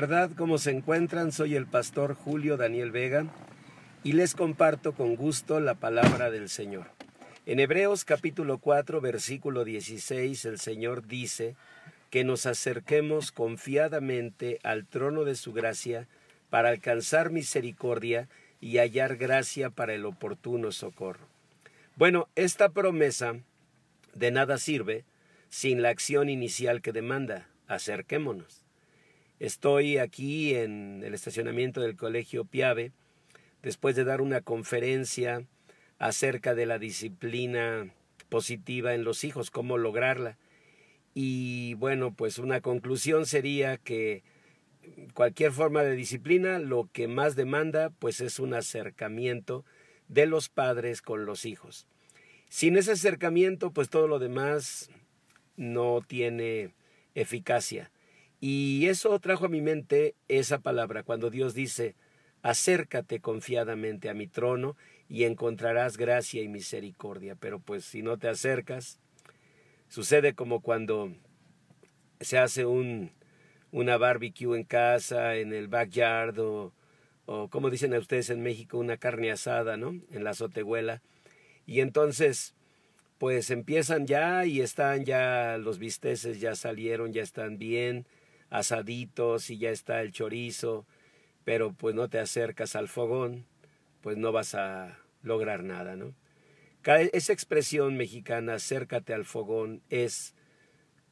¿Verdad? ¿Cómo se encuentran? Soy el pastor Julio Daniel Vega y les comparto con gusto la palabra del Señor. En Hebreos capítulo 4, versículo 16, el Señor dice que nos acerquemos confiadamente al trono de su gracia para alcanzar misericordia y hallar gracia para el oportuno socorro. Bueno, esta promesa de nada sirve sin la acción inicial que demanda, acerquémonos. Estoy aquí en el estacionamiento del Colegio Piave después de dar una conferencia acerca de la disciplina positiva en los hijos, cómo lograrla. Y bueno, pues una conclusión sería que cualquier forma de disciplina lo que más demanda pues es un acercamiento de los padres con los hijos. Sin ese acercamiento pues todo lo demás no tiene eficacia. Y eso trajo a mi mente esa palabra, cuando Dios dice, acércate confiadamente a mi trono y encontrarás gracia y misericordia. Pero pues si no te acercas, sucede como cuando se hace un, una barbecue en casa, en el backyard, o, como dicen a ustedes en México, una carne asada, ¿no? En la azotehuela. Y entonces, pues empiezan ya y están ya los bisteces, ya salieron, ya están bien asaditos y ya está el chorizo, pero pues no te acercas al fogón, pues no vas a lograr nada, ¿no? Esa expresión mexicana, acércate al fogón, es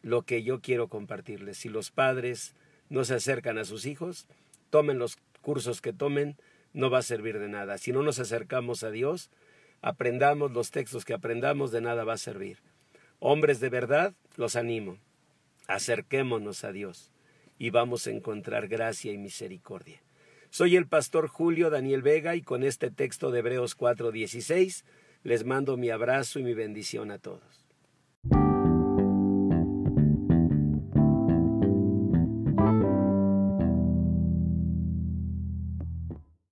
lo que yo quiero compartirles. Si los padres no se acercan a sus hijos, tomen los cursos que tomen, no va a servir de nada. Si no nos acercamos a Dios, aprendamos los textos que aprendamos, de nada va a servir. Hombres de verdad, los animo. Acerquémonos a Dios y vamos a encontrar gracia y misericordia. Soy el pastor Julio Daniel Vega y con este texto de Hebreos 4:16 les mando mi abrazo y mi bendición a todos.